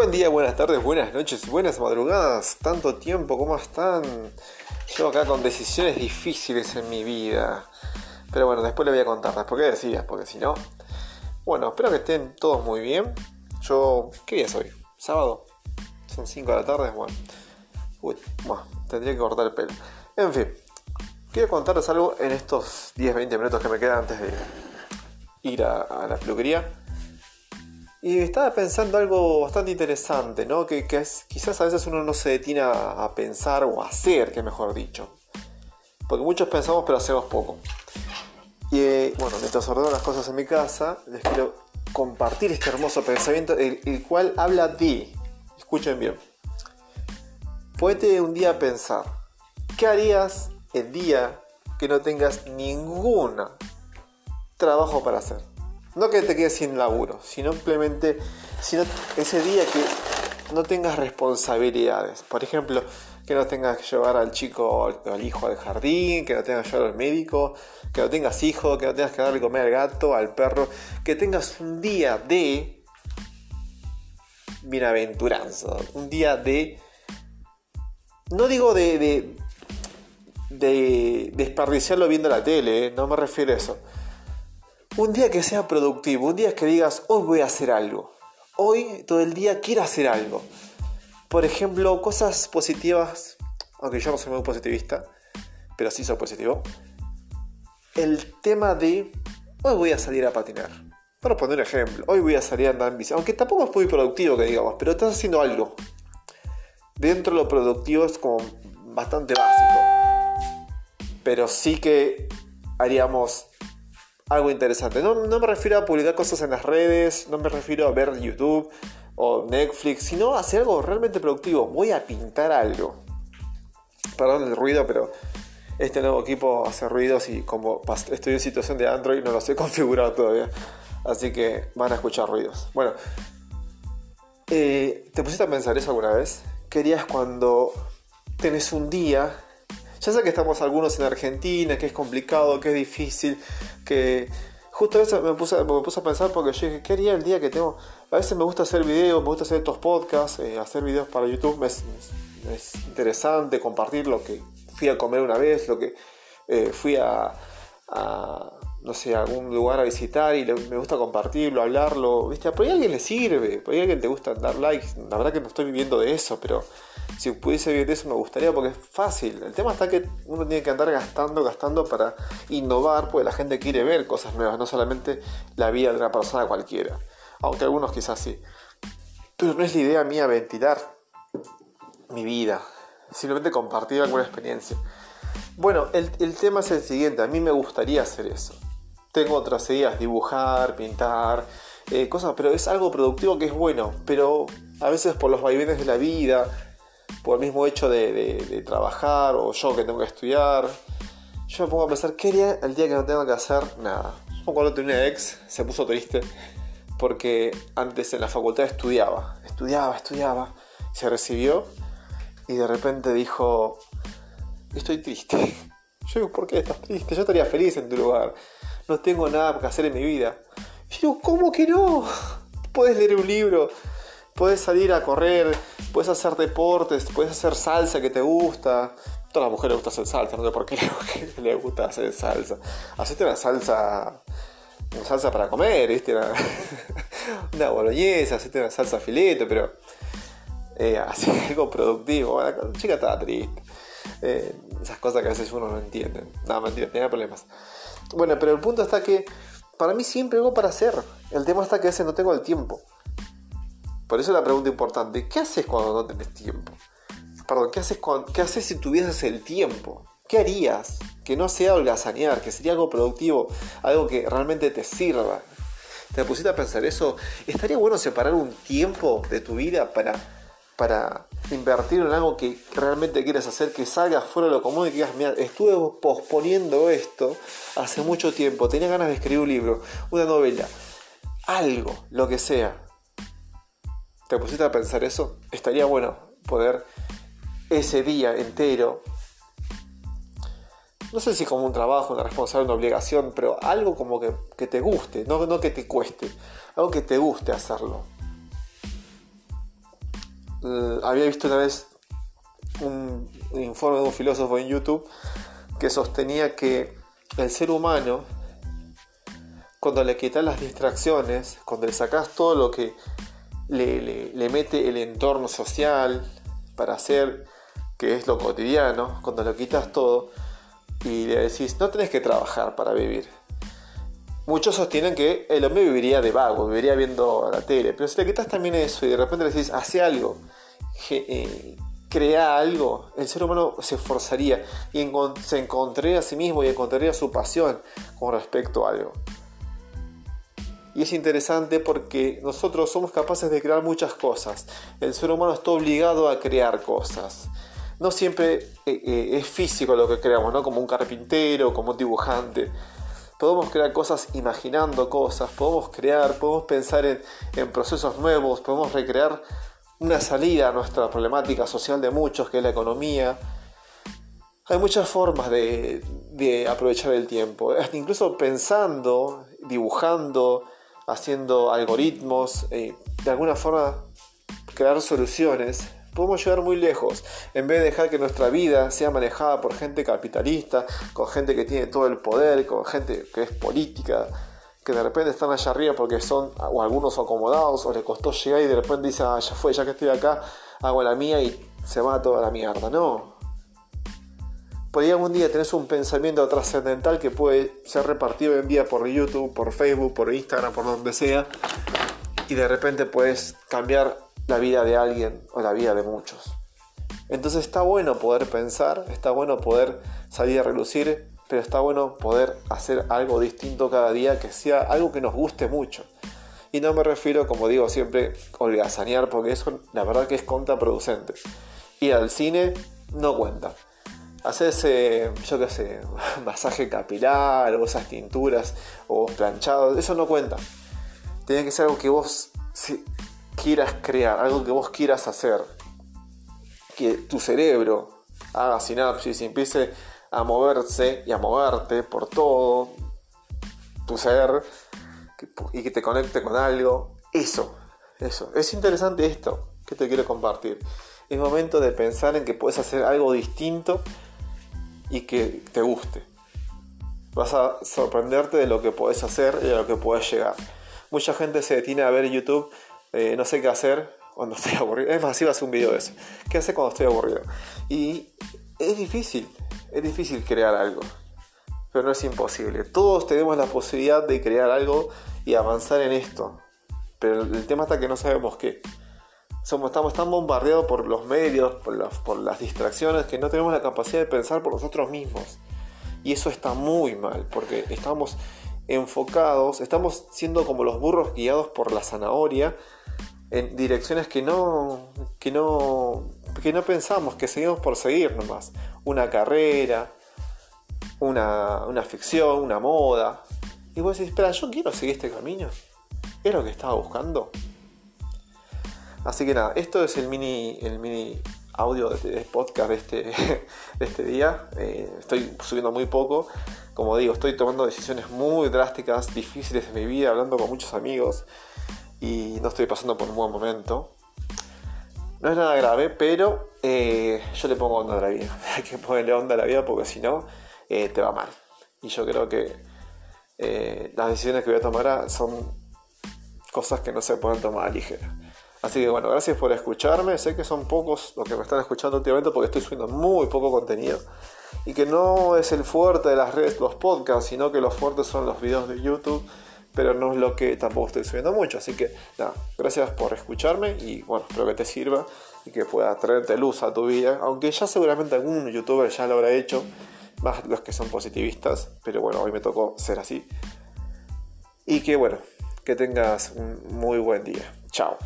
Buen día, buenas tardes, buenas noches, buenas madrugadas. Tanto tiempo, ¿cómo están? Yo acá con decisiones difíciles en mi vida. Pero bueno, después le voy a contar, después qué decías, porque si no. Bueno, espero que estén todos muy bien. Yo, ¿qué día es hoy? ¿Sábado? Son 5 de la tarde, bueno. Uy, bueno, tendría que cortar el pelo. En fin, quiero contarles algo en estos 10-20 minutos que me quedan antes de ir a, a la peluquería. Y estaba pensando algo bastante interesante, ¿no? Que, es, quizás a veces uno no se detiene a, pensar o a hacer, que mejor dicho. Porque muchos pensamos pero hacemos poco. Y eh, bueno, mientras ordeno las cosas en mi casa, les quiero compartir este hermoso pensamiento, el, cual habla de, escuchen bien, puede un día pensar, ¿qué harías el día que no tengas ningún trabajo para hacer? No que te quedes sin laburo, sino simplemente sino ese día que no tengas responsabilidades. Por ejemplo, que no tengas que llevar al chico o al hijo al jardín, que no tengas que llevar al médico, que no tengas hijo, que no tengas que darle comer al gato, al perro, que tengas un día de bienaventuranza, un día de... No digo de, de, de desperdiciarlo viendo la tele, ¿eh? no me refiero a eso un día que sea productivo, un día que digas, hoy voy a hacer algo. Hoy todo el día quiero hacer algo. Por ejemplo, cosas positivas, aunque yo no soy muy positivista, pero sí soy positivo. El tema de, hoy voy a salir a patinar. Para poner un ejemplo, hoy voy a salir a andar en bici. Aunque tampoco es muy productivo que digamos, pero estás haciendo algo. Dentro de lo productivo es como bastante básico. Pero sí que haríamos algo interesante. No, me refiero a publicar cosas en las redes, no me refiero a ver YouTube o Netflix, sino a hacer algo realmente productivo. Voy a pintar algo. Perdón el ruido, pero este nuevo equipo hace ruidos y como estoy en situación de Android no lo sé configurado todavía. Así que van a escuchar ruidos. Bueno, eh, ¿te pusiste a pensar eso alguna vez? ¿Querías cuando tenés un día ya sé que estamos algunos en Argentina, que es complicado, que es difícil, que justo eso me puse, a pensar porque yo dije, ¿qué haría el día que tengo? A veces me gusta hacer videos, me gusta hacer estos podcasts, eh, hacer videos para YouTube, es, es, interesante compartir lo que fui a comer una vez, lo que eh, fui a, no sé, a algún lugar a visitar y me gusta compartirlo, hablarlo, ¿viste? Por ahí a alguien le sirve, por ahí a alguien te gusta dar likes, la verdad que no estoy viviendo de eso, pero si pudiese vivir eso me gustaría porque es fácil. El tema está que uno tiene que andar gastando, gastando para innovar, porque la gente quiere ver cosas nuevas, no solamente la vida de una persona cualquiera. Aunque algunos quizás sí. Pero no es la idea mía ventilar mi vida, simplemente compartir alguna experiencia. Bueno, el, tema es el siguiente, a mí me gustaría hacer eso. Tengo otras ideas, dibujar, pintar, eh, cosas, pero es algo productivo que es bueno, pero a veces por los vaivenes de la vida, por el mismo hecho de, trabajar o yo que tengo que estudiar, yo me pongo a pensar, ¿qué haría el día que no tengo que hacer nada? Yo cuando tenía una ex se puso triste porque antes en la facultad estudiaba, estudiaba, estudiaba, se recibió y de repente dijo, estoy triste. Yo digo, ¿por qué estás triste? Yo estaría feliz en tu lugar. No tengo nada que hacer en mi vida. yo digo, ¿cómo que no? Puedes leer un libro, puedes salir a correr, puedes hacer deportes, puedes hacer salsa que te gusta. A todas las mujeres les gusta hacer salsa, no sé por qué le gusta hacer salsa. Hacete una salsa, una salsa para comer. Una, una boloñesa, hacete una salsa filete, pero eh, algo productivo. La chica estaba triste. Eh, esas cosas que a veces uno no entiende. Nada, mentira, tenía problemas. Bueno, pero el punto está que para mí siempre algo para hacer. El tema está que a veces no tengo el tiempo. Por eso la pregunta importante, ¿qué haces cuando no tenés tiempo? Perdón, ¿qué haces, ¿qué haces si tuvieses el tiempo? ¿Qué harías? Que no sea holgazanear, que sería algo productivo, algo que realmente te sirva. ¿Te pusiste a pensar eso? ¿Estaría bueno separar un tiempo de tu vida para, para invertir en algo que realmente quieres hacer, que salgas fuera de lo común y que digas, mira, estuve posponiendo esto hace mucho tiempo, tenía ganas de escribir un libro, una novela, algo, lo que sea te pusiste a pensar eso, estaría bueno poder ese día entero, no sé si como un trabajo, una responsabilidad, una obligación, pero algo como que, te guste, no, no que te cueste, algo que te guste hacerlo. eh, había visto una vez un informe de un filósofo en YouTube que sostenía que el ser humano, cuando le quitas las distracciones, cuando le sacas todo lo que le, le, mete el entorno social para hacer, que es lo cotidiano, cuando lo quitas todo y le decís, no tenés que trabajar para vivir. Muchos sostienen que el hombre viviría de vago, viviría viendo la tele, pero si le quitas también eso y de repente le decís, hace algo, eh, crea algo, el ser humano se esforzaría y se encontraría a sí mismo y encontraría su pasión con respecto a algo. Y es interesante porque nosotros somos capaces de crear muchas cosas. El ser humano está obligado a crear cosas. No siempre eh, eh, es físico lo que creamos, ¿no? Como un carpintero, como un dibujante. Podemos crear cosas imaginando cosas, podemos crear, podemos pensar en, en procesos nuevos, podemos recrear una salida a nuestra problemática social de muchos, que es la economía. Hay muchas formas de, aprovechar el tiempo, incluso pensando, dibujando, haciendo algoritmos, eh, de alguna forma crear soluciones. Podemos llegar muy lejos, en vez de dejar que nuestra vida sea manejada por gente capitalista, con gente que tiene todo el poder, con gente que es política, que de repente están allá arriba porque son o algunos acomodados o le costó llegar y de repente dice, ah, ya fue, ya que estoy acá, hago la mía y se va toda la mierda. No. Ahí algún día tenés un pensamiento trascendental que puede ser repartido en día por YouTube, por Facebook, por Instagram, por donde sea, y de repente puedes cambiar la vida de alguien o la vida de muchos. Entonces está bueno poder pensar, está bueno poder salir a relucir pero está bueno poder hacer algo distinto cada día, que sea algo que nos guste mucho. Y no me refiero, como digo siempre, holgazanear, porque eso la verdad que es contraproducente. Ir al cine no cuenta. Hacer ese, yo qué sé, masaje capilar, o esas tinturas, o planchados, eso no cuenta. Tiene que ser algo que vos quieras crear, algo que vos quieras hacer. Que tu cerebro haga sinapsis y empiece a moverse y a moverte por todo tu ser y que te conecte con algo. Eso, eso. Es interesante esto que te quiero compartir. Es momento de pensar en que puedes hacer algo distinto y que te guste. Vas a sorprenderte de lo que puedes hacer y de lo que puedes llegar. Mucha gente se detiene a ver YouTube, eh, no sé qué hacer cuando estoy aburrido. Es más, iba a hacer un video de eso. ¿Qué hace cuando estoy aburrido? Y es difícil, es difícil crear algo, pero no es imposible. Todos tenemos la posibilidad de crear algo y avanzar en esto, pero el tema está que no sabemos qué. Somos, estamos tan bombardeados por los medios, por, las distracciones, que no tenemos la capacidad de pensar por nosotros mismos. Y eso está muy mal, porque estamos enfocados, estamos siendo como los burros guiados por la zanahoria en direcciones que no, que no, que no pensamos, que seguimos por seguir nomás. Una carrera, una, una ficción, una moda. Y vos decís, espera, yo quiero seguir este camino. ¿Es lo que estaba buscando? Así que nada, esto es el mini, el mini audio de, podcast de este, de este día. Eh, estoy subiendo muy poco. Como digo, estoy tomando decisiones muy drásticas, difíciles en mi vida, hablando con muchos amigos y no estoy pasando por un buen momento. No es nada grave, pero eh, yo le pongo onda a la vida. Hay que ponerle onda a la vida porque si no, eh, te va mal. Y yo creo que las decisiones que voy a tomar son cosas que no se pueden tomar a ligera. Así que bueno, gracias por escucharme. Sé que son pocos los que me están escuchando últimamente porque estoy subiendo muy poco contenido. Y que no es el fuerte de las redes, los podcasts, sino que los fuertes son los videos de YouTube pero no es lo que tampoco estoy subiendo mucho. Así que nada, gracias por escucharme y bueno, espero que te sirva y que pueda traerte luz a tu vida. Aunque ya seguramente algún youtuber ya lo habrá hecho, más los que son positivistas, pero bueno, hoy me tocó ser así. Y que bueno, que tengas un muy buen día. Chao.